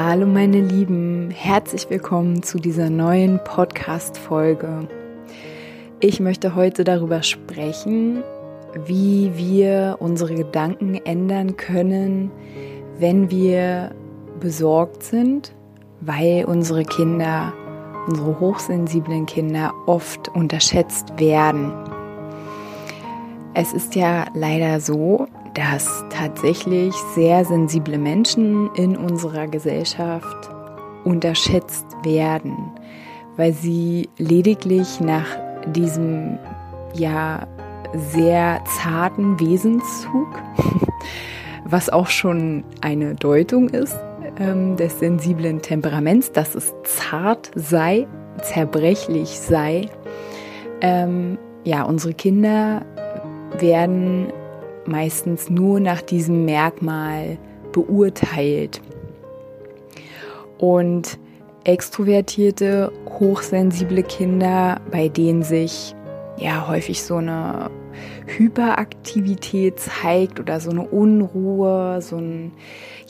Hallo meine Lieben, herzlich willkommen zu dieser neuen Podcast-Folge. Ich möchte heute darüber sprechen, wie wir unsere Gedanken ändern können, wenn wir besorgt sind, weil unsere Kinder, unsere hochsensiblen Kinder oft unterschätzt werden. Es ist ja leider so, dass tatsächlich sehr sensible Menschen in unserer Gesellschaft unterschätzt werden, weil sie lediglich nach diesem ja sehr zarten Wesenszug, was auch schon eine Deutung ist ähm, des sensiblen Temperaments, dass es zart sei, zerbrechlich sei. Ähm, ja, unsere Kinder werden meistens nur nach diesem Merkmal beurteilt. Und extrovertierte, hochsensible Kinder, bei denen sich ja häufig so eine Hyperaktivität zeigt oder so eine Unruhe, so ein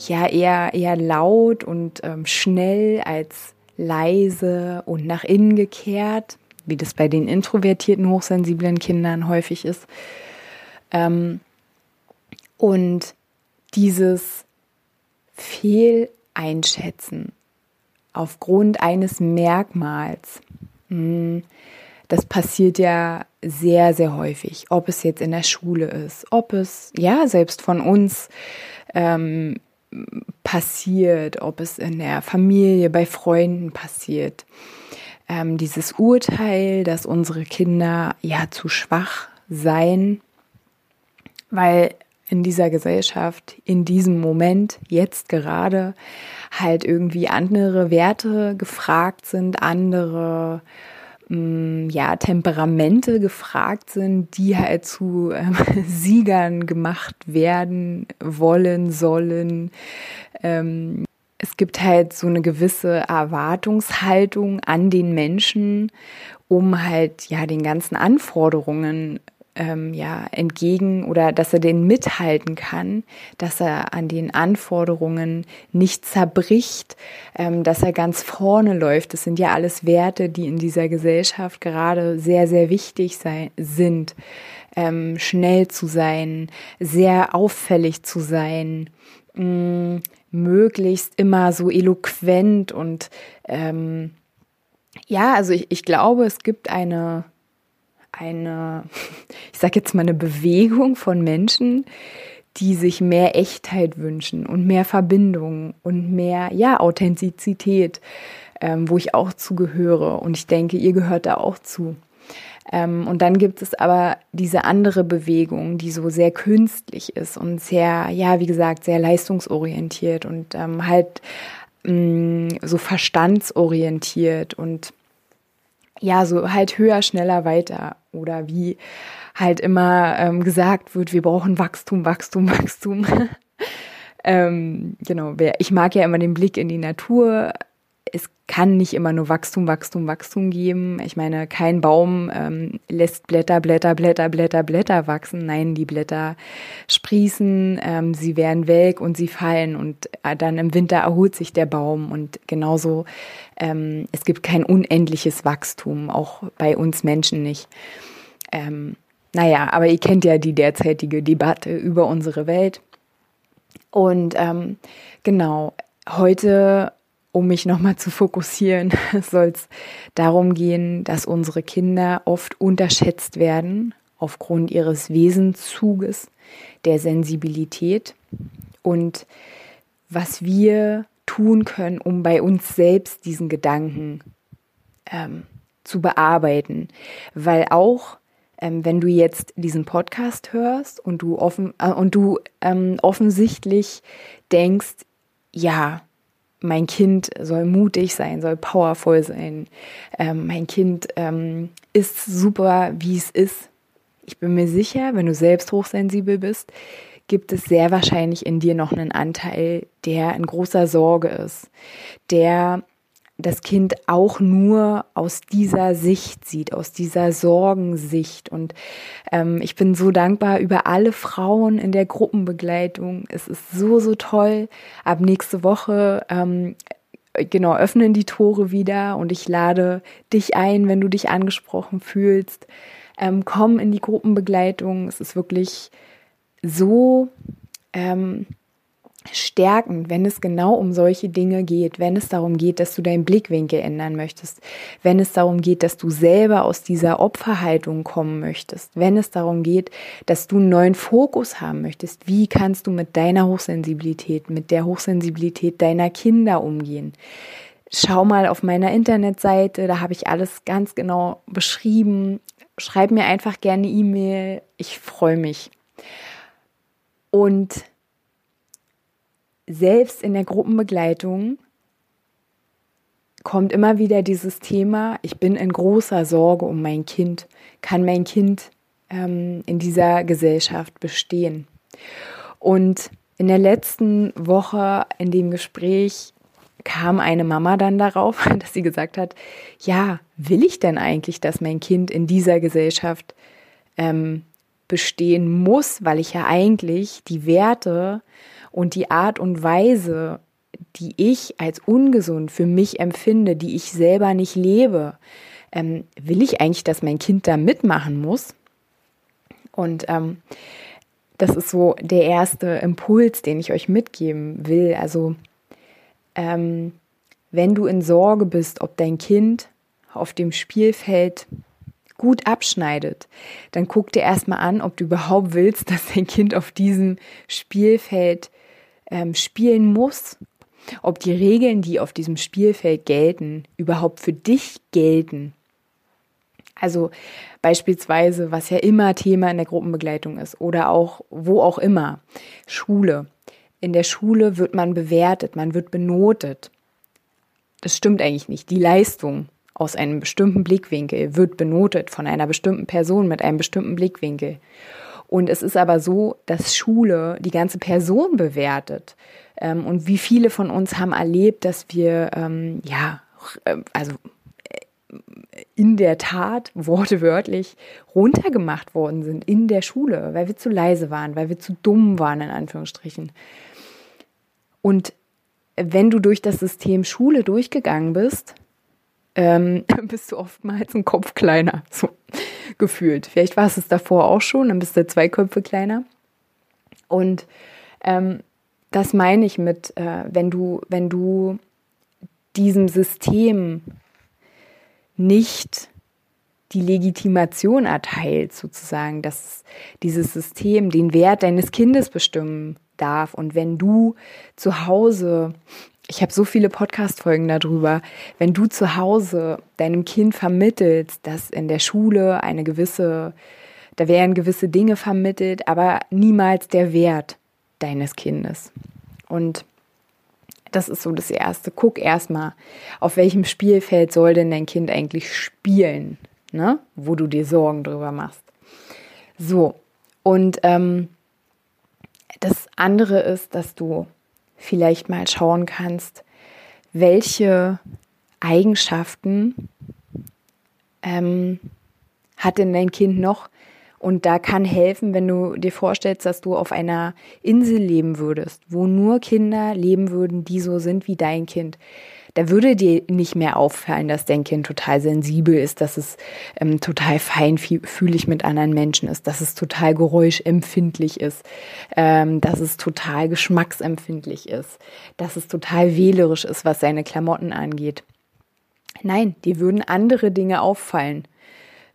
ja eher eher laut und ähm, schnell als leise und nach innen gekehrt, wie das bei den introvertierten hochsensiblen Kindern häufig ist. Ähm, und dieses Fehleinschätzen aufgrund eines Merkmals, hm, das passiert ja sehr, sehr häufig. Ob es jetzt in der Schule ist, ob es ja selbst von uns ähm, passiert, ob es in der Familie, bei Freunden passiert. Ähm, dieses Urteil, dass unsere Kinder ja zu schwach seien, weil in dieser Gesellschaft, in diesem Moment, jetzt gerade, halt irgendwie andere Werte gefragt sind, andere mm, ja, Temperamente gefragt sind, die halt zu ähm, Siegern gemacht werden wollen, sollen. Ähm, es gibt halt so eine gewisse Erwartungshaltung an den Menschen, um halt ja den ganzen Anforderungen ähm, ja entgegen oder dass er den mithalten kann, dass er an den Anforderungen nicht zerbricht, ähm, dass er ganz vorne läuft. Das sind ja alles Werte, die in dieser Gesellschaft gerade sehr, sehr wichtig sein, sind. Ähm, schnell zu sein, sehr auffällig zu sein, mh, mm, möglichst immer so eloquent und ähm, ja, also ich, ich glaube, es gibt eine eine, ich sage jetzt mal eine Bewegung von Menschen, die sich mehr Echtheit wünschen und mehr Verbindung und mehr, ja, Authentizität, ähm, wo ich auch zugehöre. Und ich denke, ihr gehört da auch zu. Ähm, und dann gibt es aber diese andere Bewegung, die so sehr künstlich ist und sehr, ja, wie gesagt, sehr leistungsorientiert und ähm, halt mh, mm, so verstandsorientiert und ja, so halt höher, schneller, weiter. Oder wie halt immer ähm, gesagt wird, wir brauchen Wachstum, Wachstum, Wachstum. ähm, genau, ich mag ja immer den Blick in die Natur. Es kann nicht immer nur Wachstum, Wachstum, Wachstum geben. Ich meine, kein Baum ähm, lässt Blätter, Blätter, Blätter, Blätter, Blätter wachsen. Nein, die Blätter sprießen, ähm, sie werden welk und sie fallen und äh, dann im Winter erholt sich der Baum und genauso ähm, es gibt kein unendliches Wachstum, auch bei uns Menschen nicht. Ähm, naja, aber ihr kennt ja die derzeitige Debatte über unsere Welt. Und ähm, genau, heute, um mich nochmal zu fokussieren, soll es darum gehen, dass unsere Kinder oft unterschätzt werden aufgrund ihres Wesenszuges, der Sensibilität und was wir tun können, um bei uns selbst diesen Gedanken ähm, zu bearbeiten. Weil auch ähm, wenn du jetzt diesen Podcast hörst und du offen äh, und du ähm, offensichtlich denkst, ja, mein Kind soll mutig sein, soll powerful sein. Ähm, mein Kind ähm, ist super, wie es ist. Ich bin mir sicher, wenn du selbst hochsensibel bist, gibt es sehr wahrscheinlich in dir noch einen Anteil, der in großer Sorge ist, der das Kind auch nur aus dieser Sicht sieht, aus dieser Sorgensicht. Und ähm, ich bin so dankbar über alle Frauen in der Gruppenbegleitung. Es ist so, so toll. Ab nächste Woche ähm, genau öffnen die Tore wieder und ich lade dich ein, wenn du dich angesprochen fühlst. Ähm, komm in die Gruppenbegleitung. Es ist wirklich so ähm, stärken, wenn es genau um solche Dinge geht, wenn es darum geht, dass du deinen Blickwinkel ändern möchtest, wenn es darum geht, dass du selber aus dieser Opferhaltung kommen möchtest, wenn es darum geht, dass du einen neuen Fokus haben möchtest, wie kannst du mit deiner Hochsensibilität, mit der Hochsensibilität deiner Kinder umgehen. Schau mal auf meiner Internetseite, da habe ich alles ganz genau beschrieben. Schreib mir einfach gerne E-Mail, ich freue mich. Und selbst in der Gruppenbegleitung kommt immer wieder dieses Thema, ich bin in großer Sorge um mein Kind. Kann mein Kind ähm, in dieser Gesellschaft bestehen? Und in der letzten Woche in dem Gespräch kam eine Mama dann darauf, dass sie gesagt hat, ja, will ich denn eigentlich, dass mein Kind in dieser Gesellschaft ähm, bestehen muss, weil ich ja eigentlich die Werte und die Art und Weise, die ich als ungesund für mich empfinde, die ich selber nicht lebe, ähm, will ich eigentlich, dass mein Kind da mitmachen muss? Und ähm, das ist so der erste Impuls, den ich euch mitgeben will. Also ähm, wenn du in Sorge bist, ob dein Kind auf dem Spielfeld gut abschneidet, dann guck dir erstmal an, ob du überhaupt willst, dass dein Kind auf diesem Spielfeld ähm, spielen muss, ob die Regeln, die auf diesem Spielfeld gelten, überhaupt für dich gelten. Also beispielsweise, was ja immer Thema in der Gruppenbegleitung ist oder auch wo auch immer, Schule. In der Schule wird man bewertet, man wird benotet. Das stimmt eigentlich nicht. Die Leistung aus einem bestimmten Blickwinkel wird benotet von einer bestimmten Person mit einem bestimmten Blickwinkel. Und es ist aber so, dass Schule die ganze Person bewertet. Ähm, und wie viele von uns haben erlebt, dass wir, ähm, ja, äh, also äh, in der Tat wortwörtlich runtergemacht worden sind in der Schule, weil wir zu leise waren, weil wir zu dumm waren, in Anführungsstrichen. Und wenn du durch das System Schule durchgegangen bist, ähm, bist du oftmals ein Kopf kleiner. So gefühlt. Vielleicht war es es davor auch schon, dann bist du zwei Köpfe kleiner. Und ähm, das meine ich mit, äh, wenn du, wenn du diesem System nicht die Legitimation erteilt, sozusagen, dass dieses System den Wert deines Kindes bestimmen darf. Und wenn du zu Hause ich habe so viele Podcast-Folgen darüber. Wenn du zu Hause deinem Kind vermittelst, dass in der Schule eine gewisse, da werden gewisse Dinge vermittelt, aber niemals der Wert deines Kindes. Und das ist so das Erste. Guck erstmal, auf welchem Spielfeld soll denn dein Kind eigentlich spielen, ne? wo du dir Sorgen drüber machst. So, und ähm, das andere ist, dass du vielleicht mal schauen kannst, welche Eigenschaften ähm, hat denn dein Kind noch? Und da kann helfen, wenn du dir vorstellst, dass du auf einer Insel leben würdest, wo nur Kinder leben würden, die so sind wie dein Kind da würde dir nicht mehr auffallen, dass dein Kind total sensibel ist, dass es ähm, total feinfühlig mit anderen Menschen ist, dass es total geräuschempfindlich ist, ähm, dass es total geschmacksempfindlich ist, dass es total wählerisch ist, was seine Klamotten angeht. Nein, dir würden andere Dinge auffallen,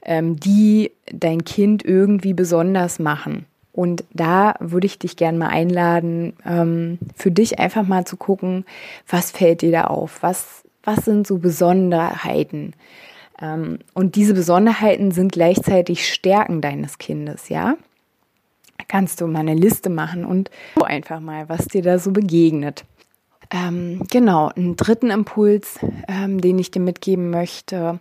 ähm, die dein Kind irgendwie besonders machen. Und da würde ich dich gerne mal einladen, ähm, für dich einfach mal zu gucken, was fällt dir da auf? Was, was sind so Besonderheiten? Ähm, und diese Besonderheiten sind gleichzeitig Stärken deines Kindes, ja? kannst du mal eine Liste machen und einfach mal, was dir da so begegnet. ähm, genau, einen dritten Impuls, ähm, den ich dir mitgeben möchte,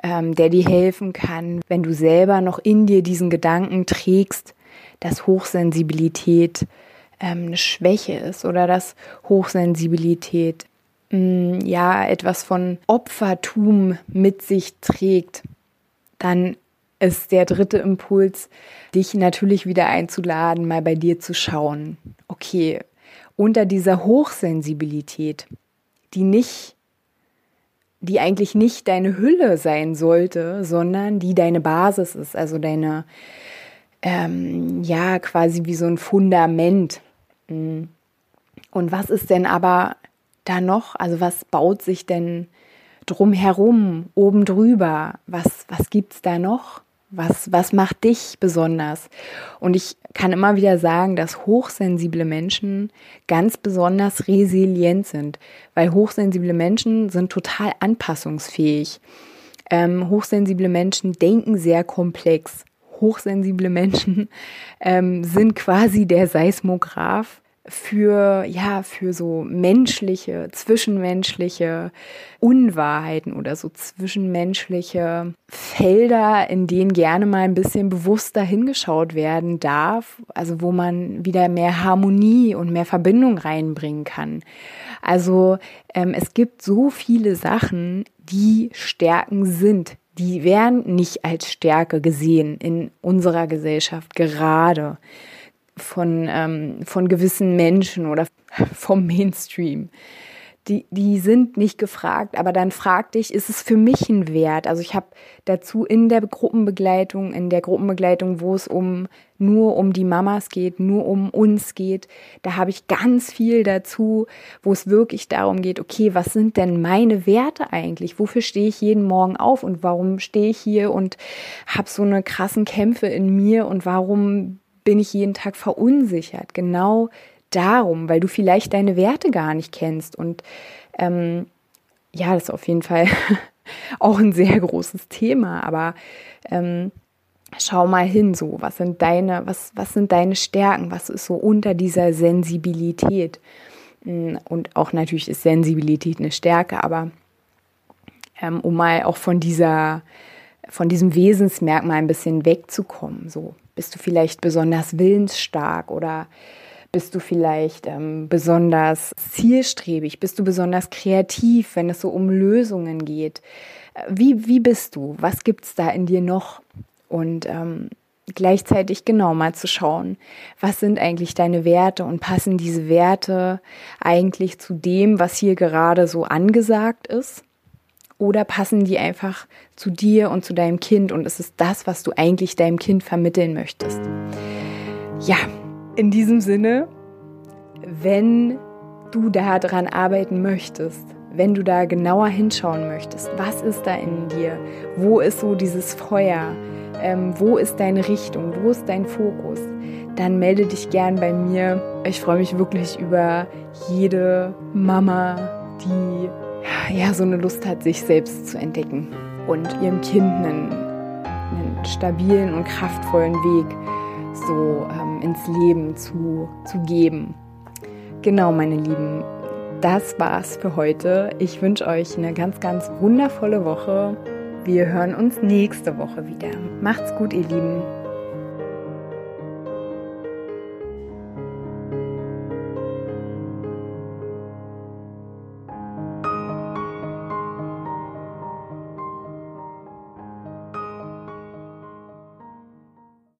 der dir helfen kann, wenn du selber noch in dir diesen Gedanken trägst, dass Hochsensibilität ähm, eine Schwäche ist oder dass Hochsensibilität mh, mm, ja etwas von Opfertum mit sich trägt, dann ist der dritte Impuls, dich natürlich wieder einzuladen, mal bei dir zu schauen. Okay, unter dieser Hochsensibilität, die nicht, die eigentlich nicht deine Hülle sein sollte, sondern die deine Basis ist, also deine, ähm, ja, quasi wie so ein Fundament. Mm. Und was ist denn aber da noch? Also was baut sich denn drumherum, oben drüber? Was, was gibt's da noch? Was, was macht dich besonders? Und ich kann immer wieder sagen, dass hochsensible Menschen ganz besonders resilient sind, weil hochsensible Menschen sind total anpassungsfähig. Ähm, hochsensible Menschen denken sehr komplex. Hochsensible Menschen ähm, sind quasi der Seismograph für, ja, für so menschliche, zwischenmenschliche Unwahrheiten oder so zwischenmenschliche Felder, in denen gerne mal ein bisschen bewusster hingeschaut werden darf, also wo man wieder mehr Harmonie und mehr Verbindung reinbringen kann. Also ähm, es gibt so viele Sachen, die Stärken sind, die werden nicht als Stärke gesehen in unserer Gesellschaft gerade von, ähm, von gewissen Menschen oder vom Mainstream. Die, die sind nicht gefragt, aber dann frag dich, ist es für mich ein Wert? Also ich habe dazu in der Gruppenbegleitung, in der Gruppenbegleitung, wo es um nur um die Mamas geht, nur um uns geht, da habe ich ganz viel dazu, wo es wirklich darum geht, okay, was sind denn meine Werte eigentlich? Wofür stehe ich jeden Morgen auf und warum stehe ich hier und habe so eine krassen Kämpfe in mir und warum bin ich jeden Tag verunsichert. Genau darum, weil du vielleicht deine Werte gar nicht kennst. Und ähm, ja, das ist auf jeden Fall auch ein sehr großes Thema. Aber ähm, schau mal hin, so was sind deine, was was sind deine Stärken? Was ist so unter dieser Sensibilität? Hm, und auch natürlich ist Sensibilität eine Stärke, aber ähm, um mal auch von dieser von diesem Wesensmerkmal ein bisschen wegzukommen. So bist du vielleicht besonders willensstark oder bist du vielleicht ähm, besonders zielstrebig? Bist du besonders kreativ, wenn es so um Lösungen geht? Äh, wie, wie bist du? Was gibt es da in dir noch? Und ähm, gleichzeitig genau mal zu schauen, was sind eigentlich deine Werte und passen diese Werte eigentlich zu dem, was hier gerade so angesagt ist? Oder passen die einfach zu dir und zu deinem Kind und es ist das, was du eigentlich deinem Kind vermitteln möchtest? Ja, in diesem Sinne, wenn du daran arbeiten möchtest, wenn du da genauer hinschauen möchtest, was ist da in dir? Wo ist so dieses Feuer? Ähm, wo ist deine Richtung? Wo ist dein Fokus? Dann melde dich gern bei mir. Ich freue mich wirklich über jede Mama, die ja, so eine Lust hat, sich selbst zu entdecken und ihrem Kind einen, einen stabilen und kraftvollen Weg so ins Leben zu, zu geben. Genau, meine Lieben, das war's für heute. Ich wünsche euch eine ganz, ganz wundervolle Woche. Wir hören uns nächste Woche wieder. Macht's gut, ihr Lieben.